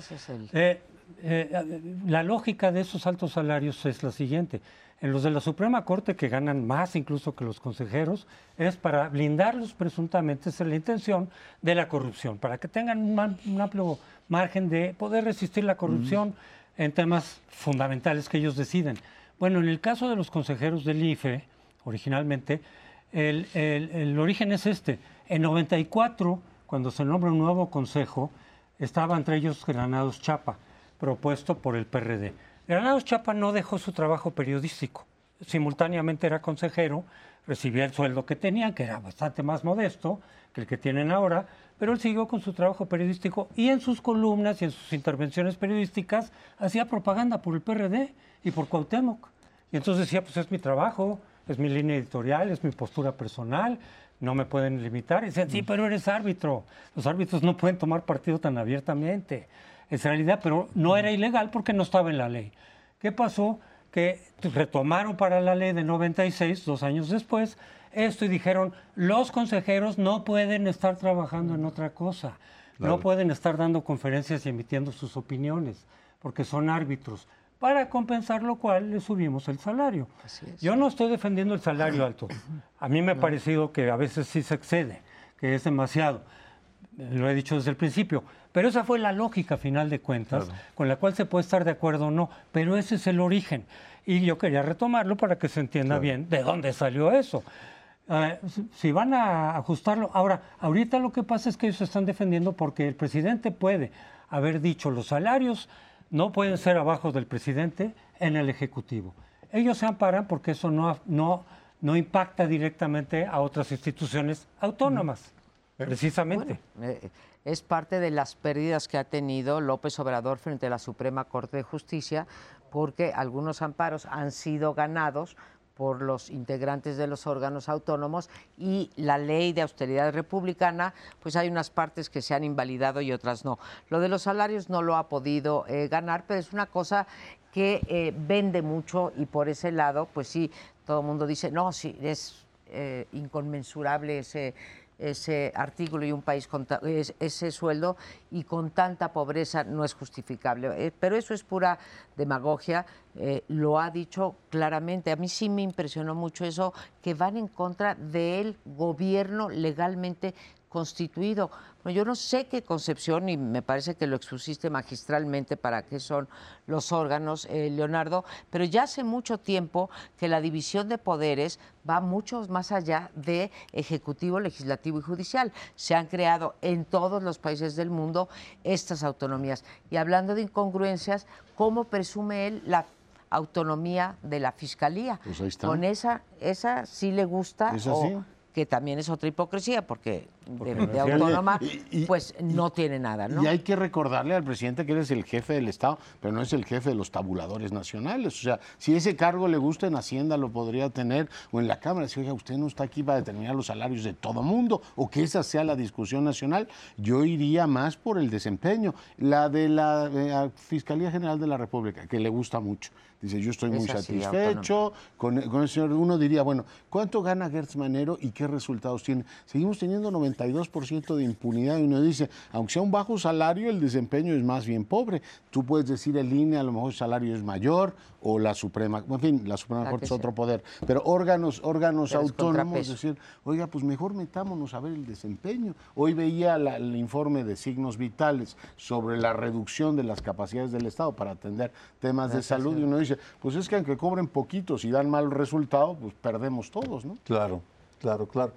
Speaker 4: Eh, eh, la lógica de esos altos salarios es la siguiente. En los de la Suprema Corte, que ganan más incluso que los consejeros, es para blindarlos presuntamente, es la intención de la corrupción, para que tengan un, amplio margen de poder resistir la corrupción en temas fundamentales que ellos deciden. Bueno, en el caso de los consejeros del IFE, originalmente, el, origen es este. En 94, cuando se nombra un nuevo consejo, estaba entre ellos Granados Chapa, propuesto por el PRD. Granados Chapa no dejó su trabajo periodístico. Simultáneamente era consejero, recibía el sueldo que tenía, que era bastante más modesto que el que tienen ahora, pero él siguió con su trabajo periodístico y en sus columnas y en sus intervenciones periodísticas hacía propaganda por el PRD y por Cuauhtémoc. Y entonces decía, pues es mi trabajo, es mi línea editorial, es mi postura personal, no me pueden limitar. Y dicen, sí, pero eres árbitro. Los árbitros no pueden tomar partido tan abiertamente. Es realidad, pero no era ilegal porque no estaba en la ley. ¿Qué pasó? Que retomaron para la ley de 96, dos años después, esto y dijeron, los consejeros no pueden estar trabajando en otra cosa, no pueden estar dando conferencias y emitiendo sus opiniones, porque son árbitros para compensar lo cual le subimos el salario. Yo no estoy defendiendo el salario alto. A mí me ha parecido que a veces sí se excede, que es demasiado. Lo he dicho desde el principio. Pero esa fue la lógica, final de cuentas, con la cual se puede estar de acuerdo o no. Pero ese es el origen. Y yo quería retomarlo para que se entienda bien de dónde salió eso. Eh, si van a ajustarlo. Ahora, ahorita lo que pasa es que ellos se están defendiendo porque el presidente puede haber dicho los salarios no pueden ser abajo del presidente en el Ejecutivo. Ellos se amparan porque eso no, no, no impacta directamente a otras instituciones autónomas, precisamente.
Speaker 3: Eh, es parte de las pérdidas que ha tenido López Obrador frente a la Suprema Corte de Justicia, porque algunos amparos han sido ganados por los integrantes de los órganos autónomos y la ley de austeridad republicana, pues hay unas partes que se han invalidado y otras no. Lo de los salarios no lo ha podido eh, ganar, pero es una cosa que eh, vende mucho y por ese lado, pues sí, todo el mundo dice, no, sí, es eh, inconmensurable ese ese artículo y un país con ese sueldo y con tanta pobreza no es justificable. Eh, pero eso es pura demagogia, eh, lo ha dicho claramente. A mí sí me impresionó mucho eso, que van en contra del gobierno legalmente constituido. yo no sé qué concepción, y me parece que lo expusiste magistralmente para qué son los órganos, eh, Leonardo, pero ya hace mucho tiempo que la división de poderes va mucho más allá de ejecutivo, legislativo y judicial. Se han creado en todos los países del mundo estas autonomías. Y hablando de incongruencias, ¿cómo presume él la autonomía de la fiscalía?
Speaker 2: Pues ahí está.
Speaker 3: Con esa, esa sí le gusta.
Speaker 2: ¿Es así?
Speaker 3: Que también es otra hipocresía, porque, de, autónoma, pues no tiene nada, ¿no?
Speaker 2: Y hay que recordarle al presidente que él es el jefe del Estado, pero no es el jefe de los tabuladores nacionales. O sea, si ese cargo le gusta en Hacienda, lo podría tener, o en la Cámara, si, oiga, usted no está aquí para determinar los salarios de todo mundo, o que esa sea la discusión nacional, yo iría más por el desempeño. La de la eh, Fiscalía General de la República, que le gusta mucho. Dice, yo estoy muy satisfecho con, con, el señor. Uno diría, bueno, ¿cuánto gana Gertz Manero y qué resultados tiene? Seguimos teniendo 92% de impunidad y uno dice, aunque sea un bajo salario, el desempeño es más bien pobre. Tú puedes decir el INE, a lo mejor el salario es mayor o la Suprema, en fin, la Suprema Corte es otro poder, pero órganos, órganos autónomos, decir, oiga, pues mejor metámonos a ver el desempeño. Hoy veía el informe de signos vitales sobre la reducción de las capacidades del Estado para atender temas de salud y uno dice, pues es que aunque cobren poquitos y dan mal resultado, pues perdemos todos, ¿no?
Speaker 1: Claro, claro, claro.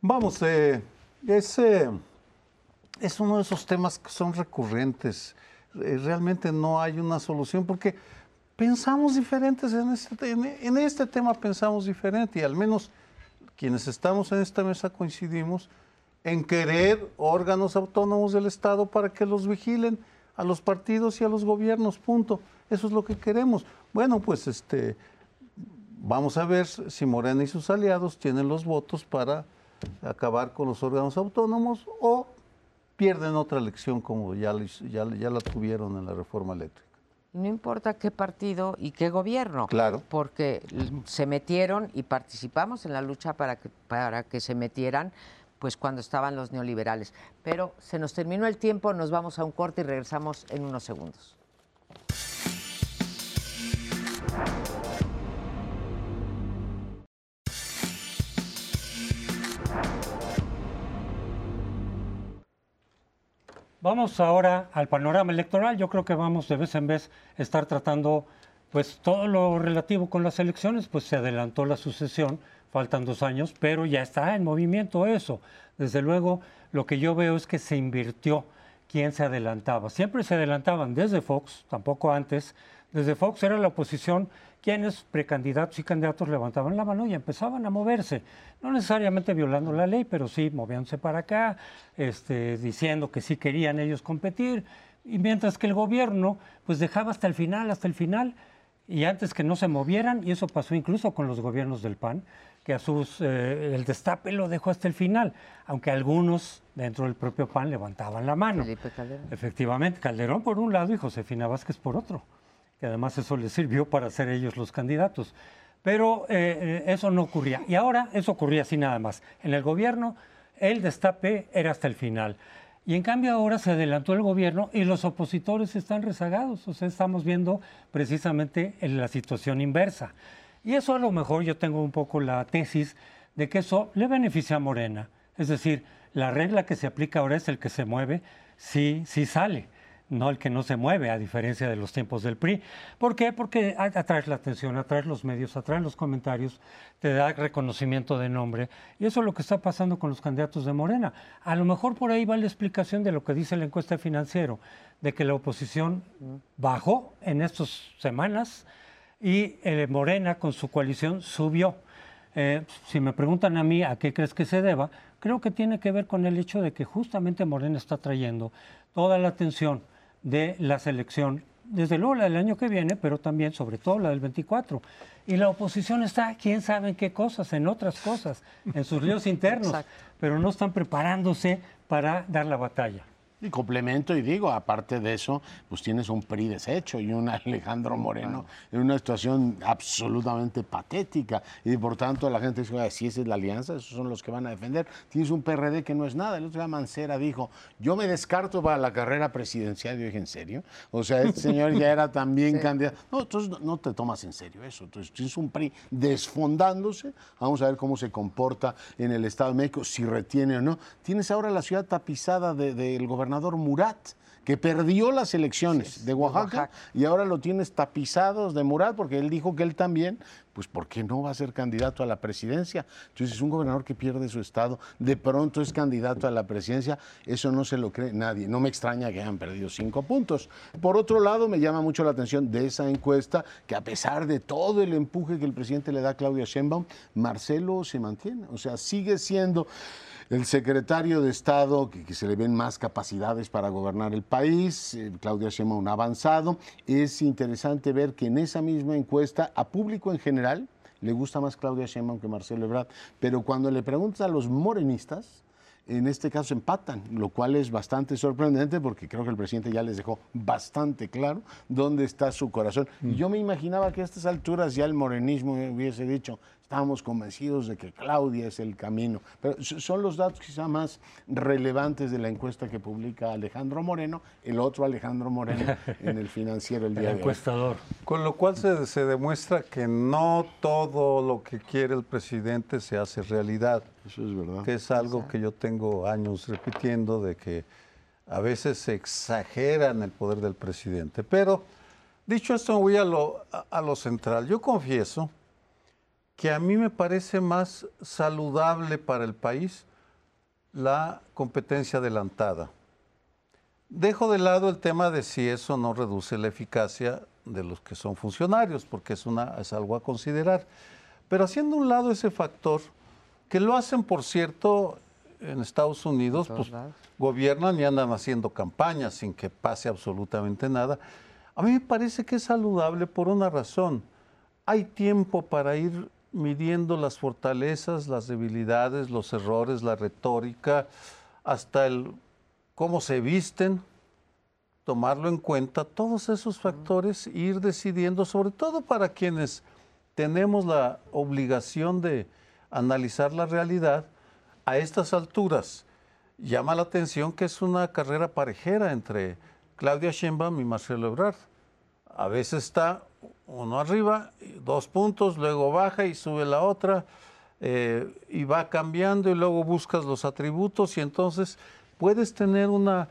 Speaker 1: Vamos, eh, es uno de esos temas que son recurrentes. Eh, realmente no hay una solución porque pensamos diferentes en este, en este tema, pensamos diferente y al menos quienes estamos en esta mesa coincidimos en querer órganos autónomos del Estado para que los vigilen a los partidos y a los gobiernos, punto. Eso es lo que queremos. Bueno, pues este vamos a ver si Morena y sus aliados tienen los votos para acabar con los órganos autónomos o pierden otra elección como ya, ya, ya la tuvieron en la reforma eléctrica.
Speaker 3: No importa qué partido y qué gobierno.
Speaker 1: Claro.
Speaker 3: Porque se metieron y participamos en la lucha para que, para que se metieran pues cuando estaban los neoliberales. Pero se nos terminó el tiempo, nos vamos a un corte y regresamos en unos segundos.
Speaker 4: Vamos ahora al panorama electoral. Yo creo que vamos de vez en vez a estar tratando pues todo lo relativo con las elecciones, pues se adelantó la sucesión, faltan dos años, pero ya está en movimiento eso. Desde luego, lo que yo veo es que se invirtió quién se adelantaba. Siempre se adelantaban desde Fox, tampoco antes. Desde Fox era la oposición quienes precandidatos y candidatos levantaban la mano y empezaban a moverse, no necesariamente violando la ley, pero sí moviéndose para acá, este, diciendo que sí querían ellos competir, y mientras que el gobierno pues dejaba hasta el final, hasta el final, y antes que no se movieran, y eso pasó incluso con los gobiernos del PAN, que a sus, eh, el destape lo dejó hasta el final, aunque algunos dentro del propio PAN levantaban la mano. Efectivamente, Calderón por un lado y Josefina Vázquez por otro que además eso les sirvió para ser ellos los candidatos. Pero eh, eh, eso no ocurría. Y ahora eso ocurría así nada más. En el gobierno el destape era hasta el final. Y en cambio ahora se adelantó el gobierno y los opositores están rezagados. O sea, estamos viendo precisamente la situación inversa. Y eso a lo mejor yo tengo un poco la tesis de que eso le beneficia a Morena. Es decir, la regla que se aplica ahora es el que se mueve, sí, sí sale no el que no se mueve, a diferencia de los tiempos del PRI. ¿Por qué? Porque atraes la atención, atraes los medios, atraes los comentarios, te da reconocimiento de nombre. Y eso es lo que está pasando con los candidatos de Morena. A lo mejor por ahí va la explicación de lo que dice la encuesta financiero, de que la oposición bajó en estas semanas y Morena con su coalición subió. Eh, si me preguntan a mí a qué crees que se deba, creo que tiene que ver con el hecho de que justamente Morena está trayendo toda la atención de la selección, desde luego la del año que viene, pero también sobre todo la del 24. Y la oposición está, quién sabe en qué cosas, en otras cosas, en sus líos internos, pero no están preparándose para dar la batalla.
Speaker 2: Y complemento y digo, aparte de eso, pues tienes un PRI deshecho y un (laughs) Alejandro Moreno en una situación absolutamente patética. Y por tanto la gente dice, si esa es la alianza, esos son los que van a defender. Tienes un PRD que no es nada. El otro día Mancera dijo, yo me descarto para la carrera presidencial. Yo dije, ¿en serio? O sea, este señor ya era también (laughs) candidato. No, entonces no te tomas en serio eso. Entonces tienes un PRI desfondándose. Vamos a ver cómo se comporta en el Estado de México, si retiene o no. Tienes ahora la ciudad tapizada del de, gobernador Murat, que perdió las elecciones de, Oaxaca, y ahora lo tienes tapizados de Murat porque él dijo que él también, pues ¿por qué no va a ser candidato a la presidencia? Entonces es un gobernador que pierde su estado, de pronto es candidato a la presidencia, eso no se lo cree nadie, no me extraña que hayan perdido cinco puntos. Por otro lado, me llama mucho la atención de esa encuesta que a pesar de todo el empuje que el presidente le da a Claudia Sheinbaum, Marcelo se mantiene, o sea, sigue siendo el secretario de Estado, que, se le ven más capacidades para gobernar el país, eh, Claudia Sheinbaum, un avanzado. Es interesante ver que en esa misma encuesta, a público en general, le gusta más Claudia Sheinbaum que Marcelo Ebrard, pero cuando le preguntas a los morenistas, en este caso empatan, lo cual es bastante sorprendente porque creo que el presidente ya les dejó bastante claro dónde está su corazón. Mm. Yo me imaginaba que a estas alturas ya el morenismo hubiese dicho, estamos convencidos de que Claudia es el camino. Pero son los datos quizá más relevantes de la encuesta que publica Alejandro Moreno, el otro Alejandro Moreno (laughs) en el financiero el día
Speaker 4: el encuestador.
Speaker 1: Con lo cual se, se demuestra que no todo lo que quiere el presidente se hace realidad.
Speaker 2: Eso es verdad.
Speaker 1: Que es algo que yo tengo años repitiendo de que a veces se exagera en el poder del presidente. Pero dicho esto, voy a lo, a lo central. Yo confieso que a mí me parece más saludable para el país la competencia adelantada. Dejo de lado el tema de si eso no reduce la eficacia de los que son funcionarios, porque es, una, es algo a considerar. Pero haciendo un lado ese factor, que lo hacen, por cierto, en Estados Unidos, pues gobiernan y andan haciendo campañas sin que pase absolutamente nada. A mí me parece que es saludable por una razón. Hay tiempo para ir midiendo las fortalezas, las debilidades, los errores, la retórica, hasta el cómo se visten, tomarlo en cuenta, todos esos factores, ir decidiendo, sobre todo para quienes tenemos la obligación de analizar la realidad a estas alturas. Llama la atención que es una carrera parejera entre Claudia Sheinbaum y Marcelo Ebrard. A veces está uno arriba, dos puntos, luego baja y sube la otra, eh, y va cambiando y luego buscas los atributos y entonces puedes tener una,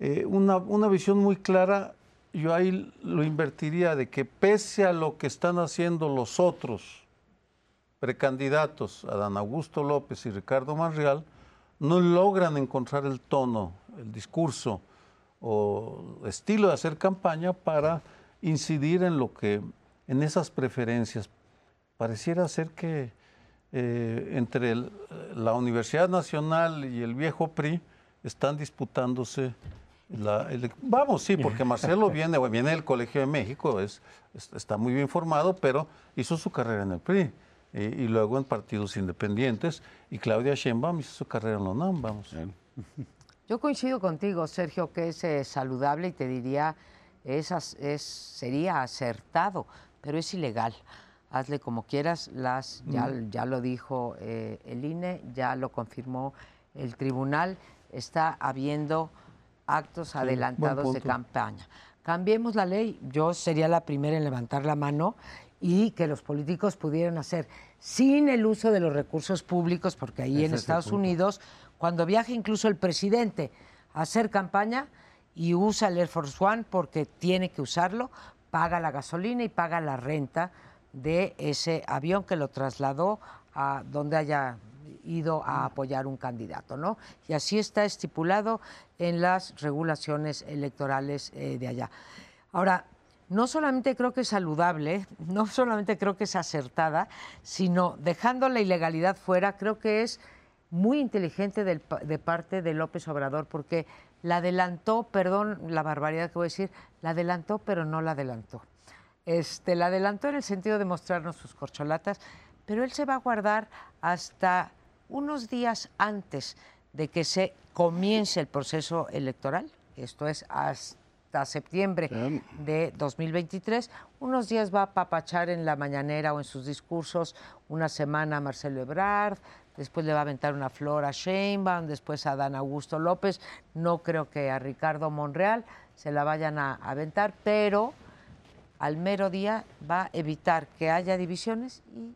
Speaker 1: eh, una, una visión muy clara. Yo ahí lo invertiría de que pese a lo que están haciendo los otros, precandidatos, Adán Augusto López y Ricardo Manrial, no logran encontrar el tono, el discurso o estilo de hacer campaña para incidir en lo que, en esas preferencias. Pareciera ser que eh, entre la Universidad Nacional y el viejo PRI están disputándose la, vamos, sí, porque (laughs) Marcelo viene, viene del Colegio de México, es, está muy bien formado, pero hizo su carrera en el PRI y luego en partidos independientes. Y Claudia Sheinbaum hizo su carrera en la UNAM, vamos.
Speaker 3: Yo coincido contigo, Sergio, que es eh, saludable y te diría, es, es, sería acertado, pero es ilegal. Hazle como quieras, las, ya, mm. ya lo dijo eh, el INE, ya lo confirmó el tribunal, está habiendo actos adelantados de campaña. Cambiemos la ley, yo sería la primera en levantar la mano y que los políticos pudieran hacer sin el uso de los recursos públicos, porque ahí en Estados Unidos, cuando viaja incluso el presidente a hacer campaña y usa el Air Force One porque tiene que usarlo, paga la gasolina y paga la renta de ese avión que lo trasladó a donde haya ido a apoyar un candidato, ¿no? Y así está estipulado en las regulaciones electorales eh, de allá. Ahora, no solamente creo que es saludable, (laughs) no solamente creo que es acertada, sino dejando la ilegalidad fuera, creo que es muy inteligente de parte de López Obrador, porque la adelantó, perdón la barbaridad que voy a decir, la adelantó, pero no la adelantó. Este, la adelantó en el sentido de mostrarnos sus corcholatas, pero él se va a guardar hasta unos días antes de que se comience el proceso electoral, esto es hasta septiembre de 2023. Unos días va a papachar en la mañanera o en sus discursos una semana a Marcelo Ebrard, después le va a aventar una flor a Sheinbaum, después a Dan Augusto López. No creo que a Ricardo Monreal se la vayan a aventar, pero al mero día va a evitar que haya divisiones y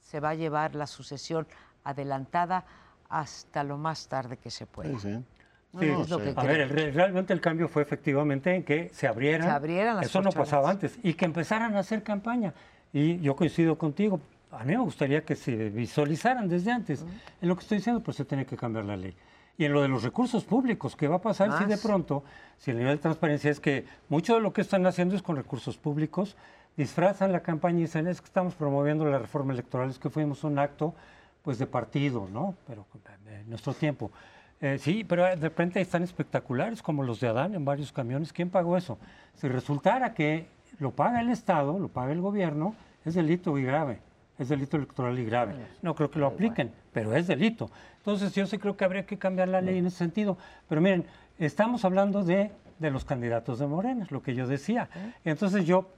Speaker 3: se va a llevar la sucesión adelantada hasta lo más tarde que se pueda.
Speaker 4: Sí, a ver, realmente el cambio fue efectivamente en que se abrieran.
Speaker 3: abrieran
Speaker 4: Eso no pasaba antes. Y que empezaran a hacer campaña. Y yo coincido contigo. A mí me gustaría que se visualizaran desde antes. En lo que estoy diciendo, pues se tiene que cambiar la ley. Y en lo de los recursos públicos, ¿qué va a pasar si de pronto, si el nivel de transparencia es que mucho de lo que están haciendo es con recursos públicos, disfrazan la campaña y dicen es que estamos promoviendo la reforma electoral, es que fuimos un acto pues de partido, ¿no? Pero en nuestro tiempo. Eh, sí, pero de repente están espectaculares como los de Adán en varios camiones. ¿Quién pagó eso? Si resultara que lo paga el Estado, lo paga el gobierno, es delito y grave. Es delito electoral y grave. No creo que lo apliquen, pero es delito. Entonces yo sí creo que habría que cambiar la ley en ese sentido. Pero miren, estamos hablando de, de los candidatos de Morena, lo que yo decía. Entonces yo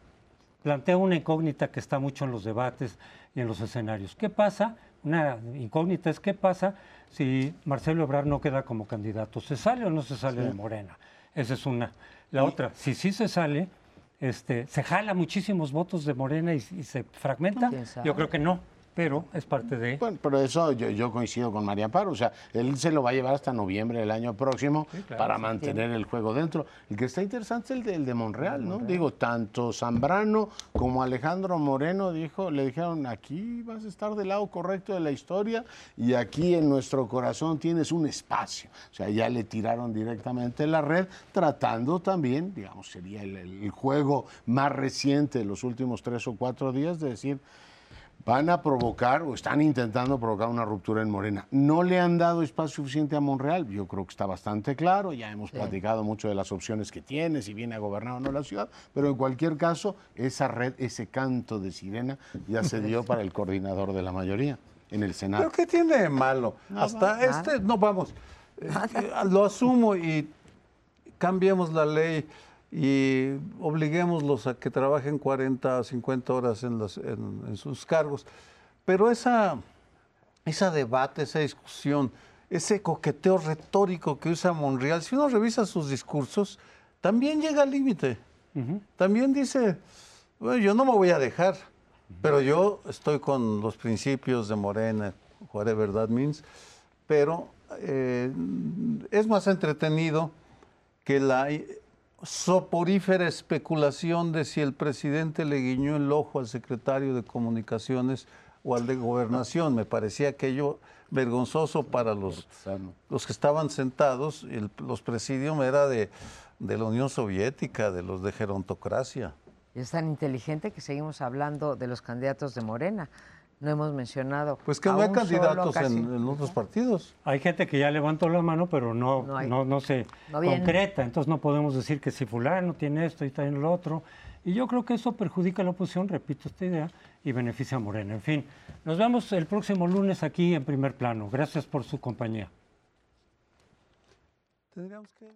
Speaker 4: planteo una incógnita que está mucho en los debates y en los escenarios. ¿Qué pasa? Una incógnita es qué pasa si Marcelo Ebrard no queda como candidato. ¿Se sale o no se sale de Morena? Esa es una. La otra, si sí se sale, este, ¿se jala muchísimos votos de Morena y, y se fragmenta? Yo creo que no pero es parte de...
Speaker 2: Bueno, pero eso yo, coincido con María Paro, o sea, él se lo va a llevar hasta noviembre del año próximo para mantener el juego dentro. El que está interesante es el de, Monreal, ¿no? Digo, tanto Zambrano como Alejandro Moreno dijo, le dijeron, aquí vas a estar del lado correcto de la historia y aquí en nuestro corazón tienes un espacio. O sea, ya le tiraron directamente la red, tratando también, digamos, sería el juego más reciente de los últimos tres o cuatro días de decir van a provocar o están intentando provocar una ruptura en Morena. No le han dado espacio suficiente a Monreal, yo creo que está bastante claro, ya hemos platicado mucho de las opciones que tiene, si viene a gobernar o no la ciudad, pero en cualquier caso, esa red, ese canto de sirena ya se dio para el coordinador de la mayoría en el Senado.
Speaker 1: ¿Pero qué tiene de malo? Hasta este, no vamos, (laughs) eh, lo asumo y cambiemos la ley y obliguémoslos a que trabajen 40 o 50 horas en, las- en- en sus cargos. Pero esa, esa debate, esa discusión, ese coqueteo retórico que usa Monreal, si uno revisa sus discursos, también llega al límite. También dice, "Bueno, yo no me voy a dejar, pero yo estoy con los principios de Morena, whatever that means, pero eh, es más entretenido que la soporífera especulación de si el presidente le guiñó el ojo al secretario de Comunicaciones o al de Gobernación. Me parecía aquello vergonzoso para los, los que estaban sentados. El- los presidium era de, de la Unión Soviética, de los de gerontocracia.
Speaker 3: Y es tan inteligente que seguimos hablando de los candidatos de Morena. No hemos mencionado.
Speaker 1: Pues que no hay candidatos en, en otros partidos.
Speaker 4: Hay gente que ya levantó la mano, pero no,
Speaker 3: No
Speaker 4: no,
Speaker 3: hay.
Speaker 4: no, se
Speaker 3: No
Speaker 4: concreta. Entonces no podemos decir que si fulano tiene esto y tiene lo otro. Y yo creo que eso perjudica a la oposición, repito esta idea, y beneficia a Morena. En fin, nos vemos el próximo lunes aquí en primer plano. Gracias por su compañía.
Speaker 1: Tendríamos que...